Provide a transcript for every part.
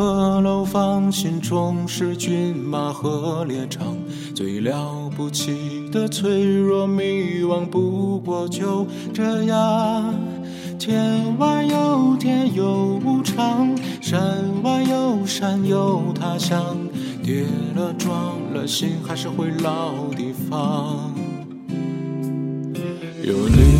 是河楼房，心中是骏马和猎场。最了不起的脆弱迷惘，不过就这样。天外有天有无常，山外有山有他乡。跌了撞了，心还是回老地方。有你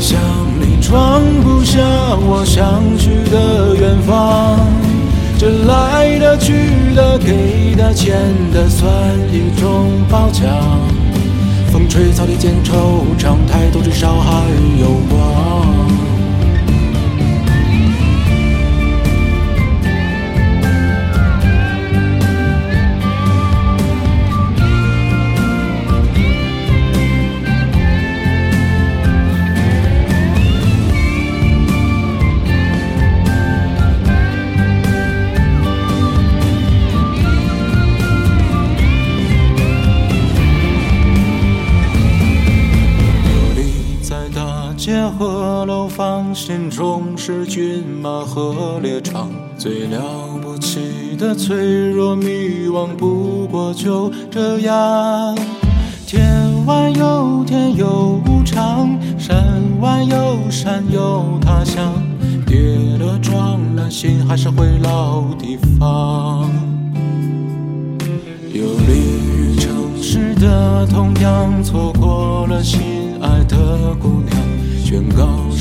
想你装不下我想去的远方。这来的、去的、给的、欠的，算一种褒奖。风吹草低见惆怅，抬头至少还有光。大街和楼房，心中是骏马和猎场。最了不起的脆弱迷惘，不过就这样。天外有天有无常，山外有山有他乡。跌了撞了，心还是回老地方。游离于城市的同样，错过了心爱的姑娘。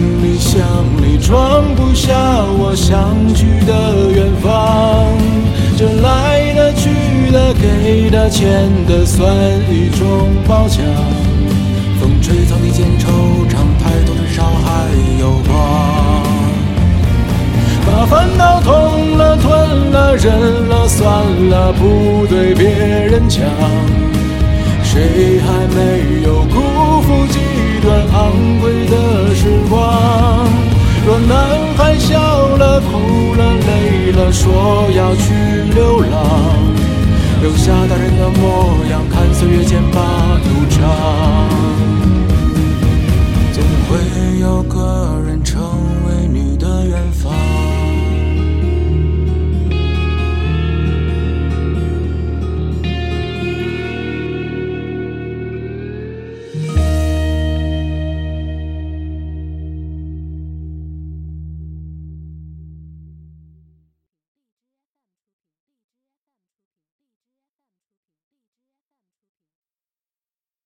行李箱里装不下我想去的远方。这来的、去的、给的、欠的，算一种褒奖。风吹草低见惆怅，抬头至少还有光。把烦恼痛了、吞了、忍了、算了，不对别人讲。谁还没有辜负几段昂贵的时光？若男孩笑了、哭了、累了，说要去流浪，留下大人的模样，看岁月剑拔